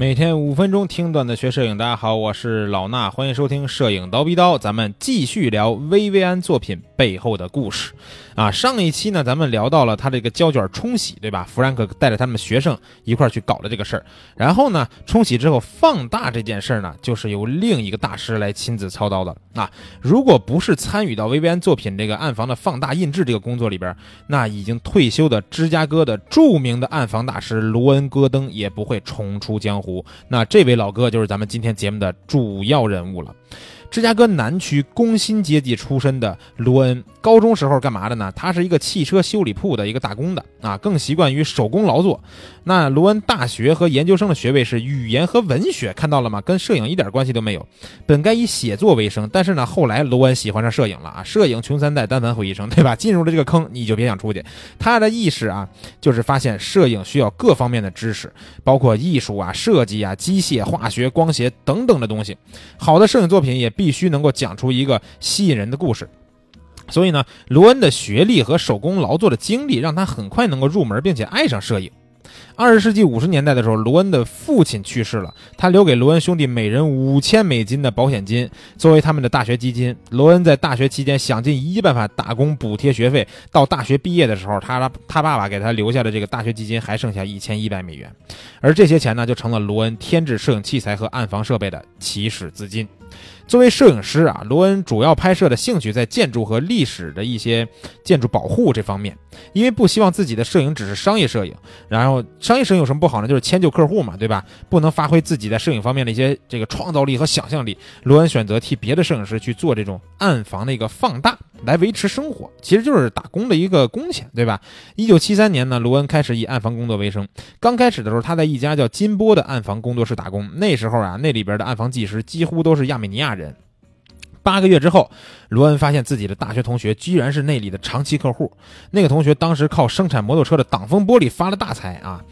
每天五分钟听段子学摄影，大家好，我是老衲，欢迎收听摄影刀逼刀，咱们继续聊薇薇安作品。背后的故事。啊，上一期呢，咱们聊到了他这个胶卷冲洗，对吧？弗兰克带着他们学生一块去搞的这个事儿。然后呢，冲洗之后放大这件事儿呢，就是由另一个大师来亲自操刀的。啊，如果不是参与到薇薇安作品这个暗房的放大印制这个工作里边，那已经退休的芝加哥的著名的暗房大师罗恩·戈登也不会重出江湖。那这位老哥就是咱们今天节目的主要人物了。芝加哥南区工薪阶级出身的罗恩，高中时候干嘛的呢？他是一个汽车修理铺的一个打工的啊，更习惯于手工劳作。那罗恩大学和研究生的学位是语言和文学，看到了吗？跟摄影一点关系都没有。本该以写作为生，但是呢，后来罗恩喜欢上摄影了啊！摄影穷三代，单反毁一生，对吧？进入了这个坑，你就别想出去。他的意识啊，就是发现摄影需要各方面的知识，包括艺术啊、设计啊、机械、化学、光学等等的东西。好的摄影作作品也。必须能够讲出一个吸引人的故事，所以呢，罗恩的学历和手工劳作的经历让他很快能够入门，并且爱上摄影。二十世纪五十年代的时候，罗恩的父亲去世了，他留给罗恩兄弟每人五千美金的保险金作为他们的大学基金。罗恩在大学期间想尽一切办法打工补贴学费，到大学毕业的时候，他他爸爸给他留下的这个大学基金还剩下一千一百美元，而这些钱呢，就成了罗恩添置摄影器材和暗房设备的起始资金。作为摄影师啊，罗恩主要拍摄的兴趣在建筑和历史的一些建筑保护这方面，因为不希望自己的摄影只是商业摄影。然后商业摄影有什么不好呢？就是迁就客户嘛，对吧？不能发挥自己在摄影方面的一些这个创造力和想象力。罗恩选择替别的摄影师去做这种暗房的一个放大，来维持生活，其实就是打工的一个工钱，对吧？一九七三年呢，罗恩开始以暗房工作为生。刚开始的时候，他在一家叫金波的暗房工作室打工。那时候啊，那里边的暗房技师几乎都是亚美尼亚人。人，八个月之后，罗恩发现自己的大学同学居然是那里的长期客户。那个同学当时靠生产摩托车的挡风玻璃发了大财啊！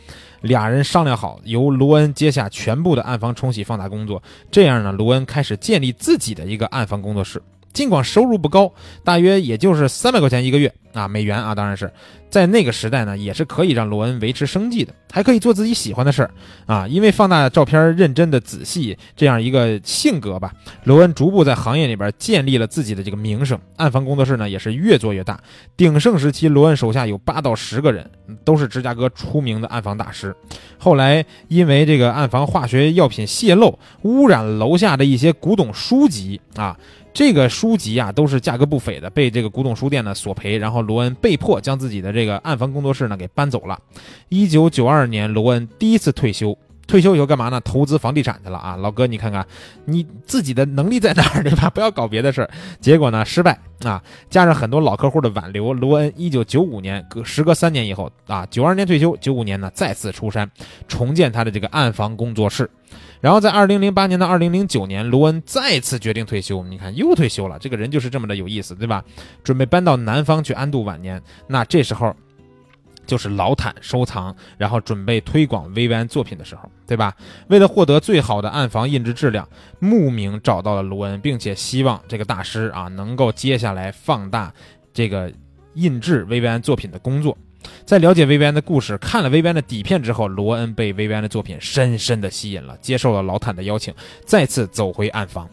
俩人商量好，由罗恩接下全部的暗房冲洗放大工作。这样呢，罗恩开始建立自己的一个暗房工作室。尽管收入不高，大约也就是三百块钱一个月。啊，美元啊，当然是在那个时代呢，也是可以让罗恩维持生计的，还可以做自己喜欢的事儿啊。因为放大照片认真的仔细这样一个性格吧，罗恩逐步在行业里边建立了自己的这个名声。暗房工作室呢，也是越做越大。鼎盛时期，罗恩手下有八到十个人，都是芝加哥出名的暗房大师。后来因为这个暗房化学药品泄漏，污染楼下的一些古董书籍啊。这个书籍啊，都是价格不菲的，被这个古董书店呢索赔，然后罗恩被迫将自己的这个暗房工作室呢给搬走了。一九九二年，罗恩第一次退休，退休以后干嘛呢？投资房地产去了啊，老哥，你看看你自己的能力在哪儿，对吧？不要搞别的事儿。结果呢，失败啊，加上很多老客户的挽留，罗恩一九九五年隔时隔三年以后啊，九二年退休，九五年呢再次出山，重建他的这个暗房工作室。然后在二零零八年到二零零九年，罗恩再次决定退休。你看，又退休了。这个人就是这么的有意思，对吧？准备搬到南方去安度晚年。那这时候，就是老坦收藏，然后准备推广薇薇安作品的时候，对吧？为了获得最好的暗房印制质量，慕名找到了罗恩，并且希望这个大师啊能够接下来放大这个印制薇薇安作品的工作。在了解薇薇安的故事，看了薇薇安的底片之后，罗恩被薇薇安的作品深深的吸引了，接受了老坦的邀请，再次走回暗房。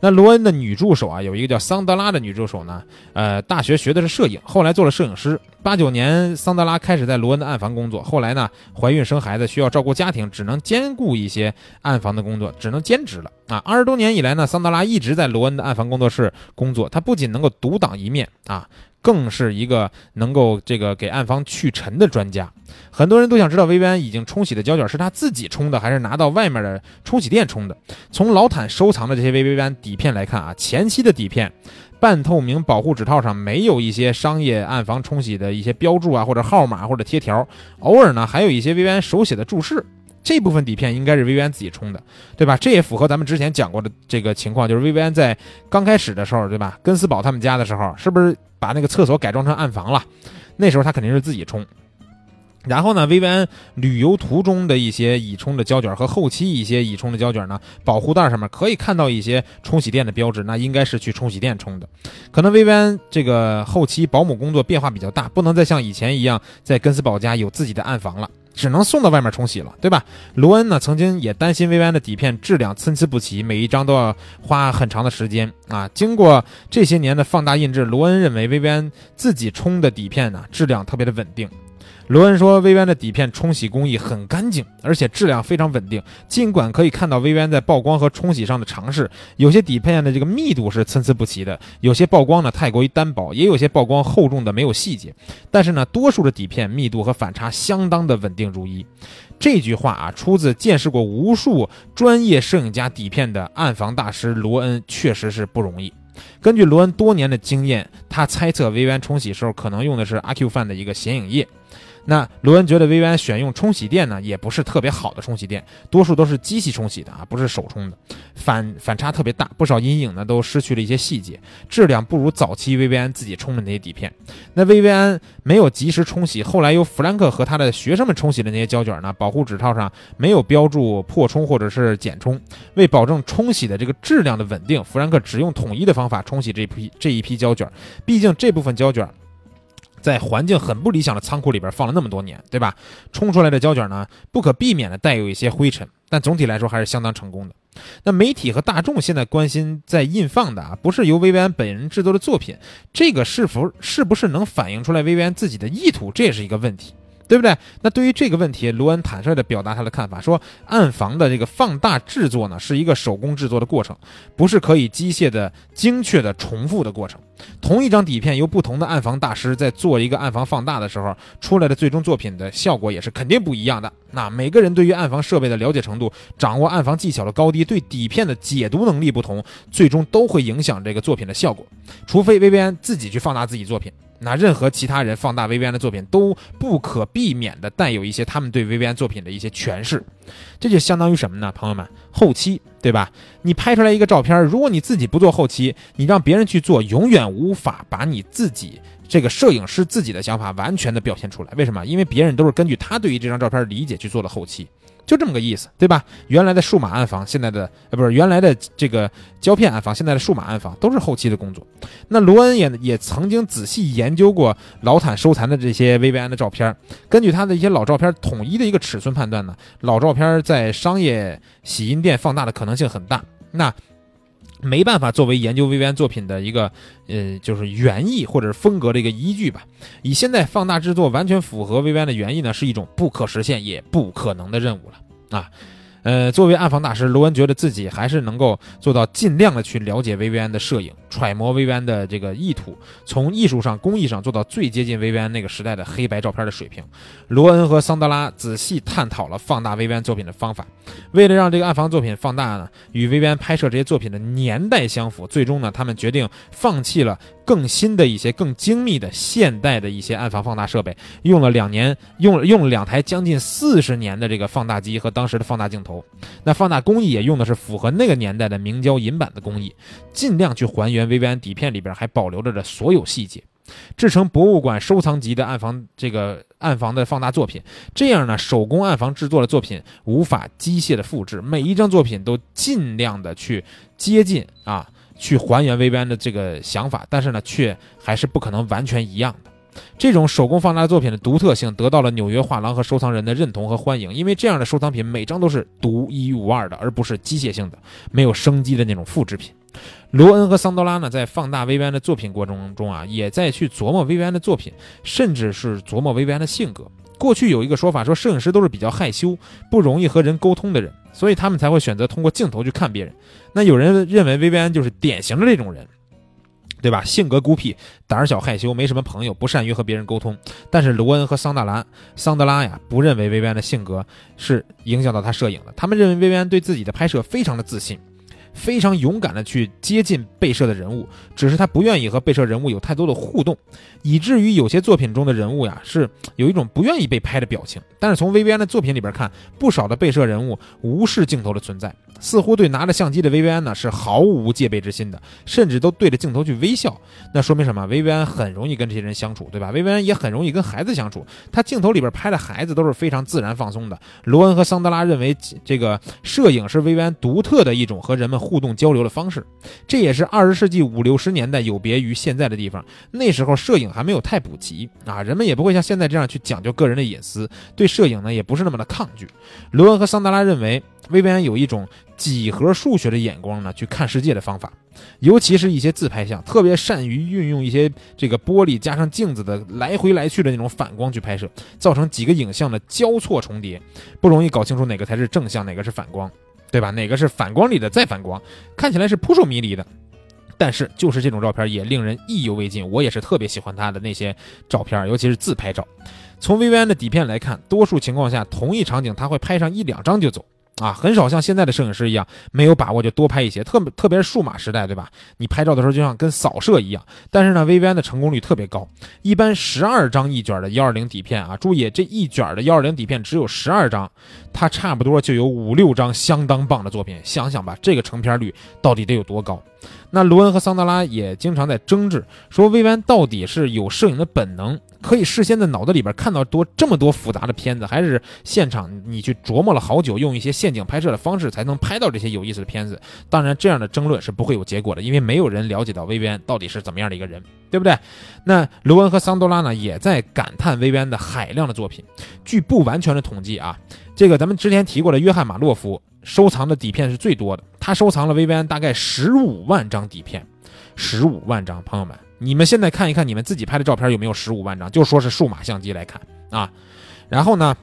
那罗恩的女助手啊，有一个叫桑德拉的女助手呢，呃，大学学的是摄影，后来做了摄影师。八九年，桑德拉开始在罗恩的暗房工作，后来呢，怀孕生孩子需要照顾家庭，只能兼顾一些暗房的工作，只能兼职了啊。二十多年以来呢，桑德拉一直在罗恩的暗房工作室工作，他不仅能够独当一面啊。更是一个能够这个给暗房去尘的专家。很多人都想知道，薇薇安已经冲洗的胶卷是他自己冲的，还是拿到外面的冲洗店冲的？从老坦收藏的这些薇薇安底片来看啊，前期的底片半透明保护纸套上没有一些商业暗房冲洗的一些标注啊，或者号码或者贴条，偶尔呢还有一些薇薇安手写的注释。这部分底片应该是薇薇安自己冲的，对吧？这也符合咱们之前讲过的这个情况，就是薇薇安在刚开始的时候，对吧？根斯堡他们家的时候，是不是把那个厕所改装成暗房了？那时候他肯定是自己冲。然后呢，薇薇安旅游途中的一些已冲的胶卷和后期一些已冲的胶卷呢，保护袋上面可以看到一些冲洗店的标志，那应该是去冲洗店冲的。可能薇薇安这个后期保姆工作变化比较大，不能再像以前一样在根斯堡家有自己的暗房了。只能送到外面冲洗了，对吧？罗恩呢，曾经也担心薇薇安的底片质量参差不齐，每一张都要花很长的时间啊。经过这些年的放大印制，罗恩认为薇薇安自己冲的底片呢，质量特别的稳定。罗恩说，薇薇安的底片冲洗工艺很干净，而且质量非常稳定。尽管可以看到薇薇安在曝光和冲洗上的尝试，有些底片的这个密度是参差不齐的，有些曝光呢太过于单薄，也有些曝光厚重的没有细节。但是呢，多数的底片密度和反差相当的稳定如一。这句话啊，出自见识过无数专业摄影家底片的暗房大师罗恩，确实是不容易。根据罗恩多年的经验，他猜测薇渊冲洗时候可能用的是阿 Q 范的一个显影液。那罗恩觉得薇薇安选用冲洗垫呢，也不是特别好的冲洗垫，多数都是机器冲洗的啊，不是手冲的，反反差特别大，不少阴影呢都失去了一些细节，质量不如早期薇薇安自己冲的那些底片。那薇薇安没有及时冲洗，后来由弗兰克和他的学生们冲洗的那些胶卷呢，保护纸套上没有标注破冲或者是减冲，为保证冲洗的这个质量的稳定，弗兰克只用统一的方法冲洗这批这一批胶卷，毕竟这部分胶卷。在环境很不理想的仓库里边放了那么多年，对吧？冲出来的胶卷呢，不可避免的带有一些灰尘，但总体来说还是相当成功的。那媒体和大众现在关心在印放的啊，不是由薇薇安本人制作的作品，这个是否是不是能反映出来薇薇安自己的意图，这也是一个问题。对不对？那对于这个问题，罗恩坦率地表达他的看法，说暗房的这个放大制作呢，是一个手工制作的过程，不是可以机械的、精确的重复的过程。同一张底片由不同的暗房大师在做一个暗房放大的时候，出来的最终作品的效果也是肯定不一样的。那每个人对于暗房设备的了解程度、掌握暗房技巧的高低、对底片的解读能力不同，最终都会影响这个作品的效果。除非薇薇安自己去放大自己作品。那任何其他人放大薇薇安的作品，都不可避免的带有一些他们对薇薇安作品的一些诠释，这就相当于什么呢？朋友们，后期对吧？你拍出来一个照片，如果你自己不做后期，你让别人去做，永远无法把你自己这个摄影师自己的想法完全的表现出来。为什么？因为别人都是根据他对于这张照片理解去做的后期。就这么个意思，对吧？原来的数码暗房，现在的呃不是原来的这个胶片暗房，现在的数码暗房都是后期的工作。那罗恩也也曾经仔细研究过老坦收藏的这些薇薇安的照片，根据他的一些老照片统一的一个尺寸判断呢，老照片在商业洗印店放大的可能性很大。那。没办法作为研究薇薇安作品的一个，呃，就是原意或者是风格的一个依据吧。以现在放大制作完全符合薇薇安的原意呢，是一种不可实现也不可能的任务了啊。呃，作为暗房大师，罗恩觉得自己还是能够做到尽量的去了解薇薇安的摄影，揣摩薇薇安的这个意图，从艺术上、工艺上做到最接近薇薇安那个时代的黑白照片的水平。罗恩和桑德拉仔细探讨了放大薇薇安作品的方法，为了让这个暗房作品放大呢，与薇薇安拍摄这些作品的年代相符，最终呢，他们决定放弃了。更新的一些、更精密的现代的一些暗房放大设备，用了两年，用用了两台将近四十年的这个放大机和当时的放大镜头。那放大工艺也用的是符合那个年代的明胶银版的工艺，尽量去还原薇薇安底片里边还保留着的所有细节，制成博物馆收藏级的暗房这个暗房的放大作品。这样呢，手工暗房制作的作品无法机械的复制，每一张作品都尽量的去接近啊。去还原薇薇安的这个想法，但是呢，却还是不可能完全一样的。这种手工放大作品的独特性得到了纽约画廊和收藏人的认同和欢迎，因为这样的收藏品每张都是独一无二的，而不是机械性的、没有生机的那种复制品。罗恩和桑德拉呢，在放大薇薇安的作品过程中啊，也在去琢磨薇薇安的作品，甚至是琢磨薇薇安的性格。过去有一个说法，说摄影师都是比较害羞、不容易和人沟通的人，所以他们才会选择通过镜头去看别人。那有人认为薇薇安就是典型的这种人，对吧？性格孤僻、胆小害羞，没什么朋友，不善于和别人沟通。但是罗恩和桑德兰、桑德拉呀，不认为薇薇安的性格是影响到他摄影的。他们认为薇薇安对自己的拍摄非常的自信。非常勇敢的去接近被摄的人物，只是他不愿意和被摄人物有太多的互动，以至于有些作品中的人物呀是有一种不愿意被拍的表情。但是从薇薇安的作品里边看，不少的被摄人物无视镜头的存在，似乎对拿着相机的薇薇安呢是毫无戒备之心的，甚至都对着镜头去微笑。那说明什么？薇薇安很容易跟这些人相处，对吧？薇薇安也很容易跟孩子相处，他镜头里边拍的孩子都是非常自然放松的。罗恩和桑德拉认为，这个摄影是薇薇安独特的一种和人们。互动交流的方式。这也是二十世纪五六十年代有别于现在的地方。那时候摄影还没有太普及啊，人们也不会像现在这样去讲究个人的隐私，对摄影呢也不是那么的抗拒。罗恩和桑德拉认为，薇薇安有一种几何数学的眼光呢，去看世界的方法，尤其是一些自拍像，特别善于运用一些这个玻璃加上镜子的来回来去的那种反光去拍摄，造成几个影像的交错重叠，不容易搞清楚哪个才是正向，哪个是反光。对吧？哪个是反光里的再反光，看起来是扑朔迷离的，但是就是这种照片也令人意犹未尽。我也是特别喜欢他的那些照片，尤其是自拍照。从薇薇安的底片来看，多数情况下同一场景他会拍上一两张就走。啊，很少像现在的摄影师一样没有把握就多拍一些，特别特别是数码时代，对吧？你拍照的时候就像跟扫射一样。但是呢，VVN 的成功率特别高，一般十二张一卷的幺二零底片啊，注意这一卷的幺二零底片只有十二张，它差不多就有五六张相当棒的作品。想想吧，这个成片率到底得有多高？那罗恩和桑德拉也经常在争执，说薇薇安到底是有摄影的本能，可以事先在脑子里边看到多这么多复杂的片子，还是现场你去琢磨了好久，用一些陷阱拍摄的方式才能拍到这些有意思的片子？当然，这样的争论是不会有结果的，因为没有人了解到薇薇安到底是怎么样的一个人，对不对？那罗恩和桑多拉呢，也在感叹薇薇安的海量的作品。据不完全的统计啊，这个咱们之前提过的约翰马洛夫。收藏的底片是最多的，他收藏了薇薇安大概十五万张底片，十五万张。朋友们，你们现在看一看你们自己拍的照片有没有十五万张？就说是数码相机来看啊。然后呢，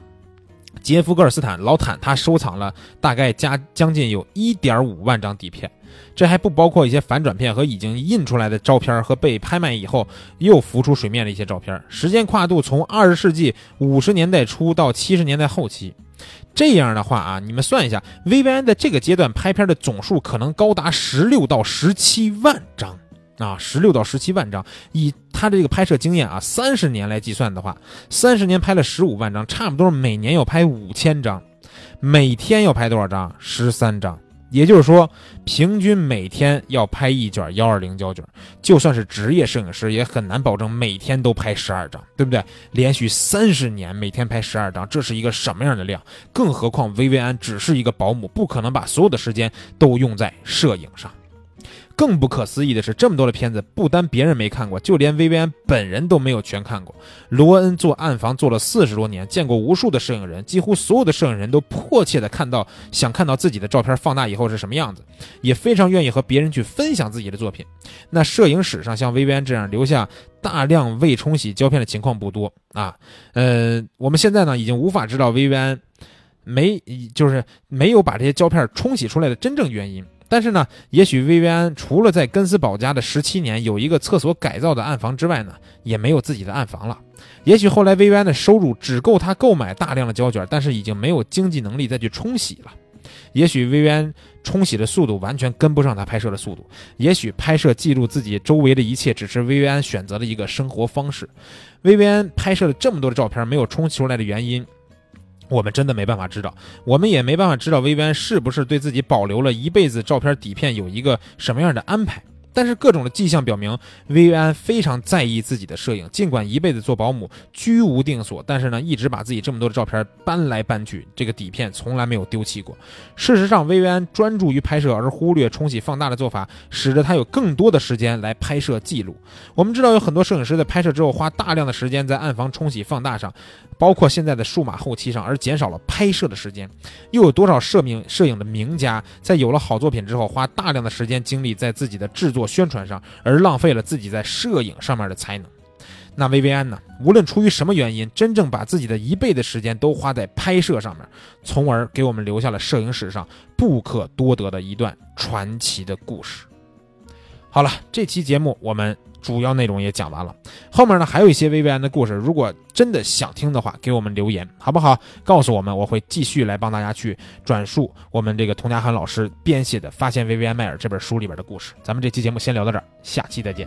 杰夫·戈尔斯坦老坦他收藏了大概加将近有一点五万张底片，这还不包括一些反转片和已经印出来的照片和被拍卖以后又浮出水面的一些照片。时间跨度从二十世纪五十年代初到七十年代后期。这样的话啊，你们算一下，VVN 在这个阶段拍片的总数可能高达十六到十七万张啊，十六到十七万张。以他这个拍摄经验啊，三十年来计算的话，三十年拍了十五万张，差不多每年要拍五千张，每天要拍多少张？十三张。也就是说，平均每天要拍一卷幺二零胶卷，就算是职业摄影师也很难保证每天都拍十二张，对不对？连续三十年每天拍十二张，这是一个什么样的量？更何况薇薇安只是一个保姆，不可能把所有的时间都用在摄影上。更不可思议的是，这么多的片子，不单别人没看过，就连薇薇安本人都没有全看过。罗恩做暗房做了四十多年，见过无数的摄影人，几乎所有的摄影人都迫切的看到，想看到自己的照片放大以后是什么样子，也非常愿意和别人去分享自己的作品。那摄影史上像薇薇安这样留下大量未冲洗胶片的情况不多啊。呃，我们现在呢已经无法知道薇薇安没就是没有把这些胶片冲洗出来的真正原因。但是呢，也许薇薇安除了在根斯堡家的十七年有一个厕所改造的暗房之外呢，也没有自己的暗房了。也许后来薇薇安的收入只够他购买大量的胶卷，但是已经没有经济能力再去冲洗了。也许薇薇安冲洗的速度完全跟不上他拍摄的速度。也许拍摄记录自己周围的一切只是薇薇安选择的一个生活方式。薇薇安拍摄了这么多的照片没有冲洗出来的原因。我们真的没办法知道，我们也没办法知道薇薇安是不是对自己保留了一辈子照片底片有一个什么样的安排。但是各种的迹象表明，薇薇安非常在意自己的摄影。尽管一辈子做保姆，居无定所，但是呢，一直把自己这么多的照片搬来搬去，这个底片从来没有丢弃过。事实上，薇薇安专注于拍摄而忽略冲洗放大的做法，使得他有更多的时间来拍摄记录。我们知道有很多摄影师在拍摄之后花大量的时间在暗房冲洗放大上，包括现在的数码后期上，而减少了拍摄的时间。又有多少摄影摄影的名家在有了好作品之后，花大量的时间精力在自己的制作？宣传上，而浪费了自己在摄影上面的才能。那薇薇安呢？无论出于什么原因，真正把自己的一倍的时间都花在拍摄上面，从而给我们留下了摄影史上不可多得的一段传奇的故事。好了，这期节目我们。主要内容也讲完了，后面呢还有一些薇薇安的故事，如果真的想听的话，给我们留言好不好？告诉我们，我会继续来帮大家去转述我们这个童佳涵老师编写的《发现薇薇安迈尔》这本书里边的故事。咱们这期节目先聊到这儿，下期再见。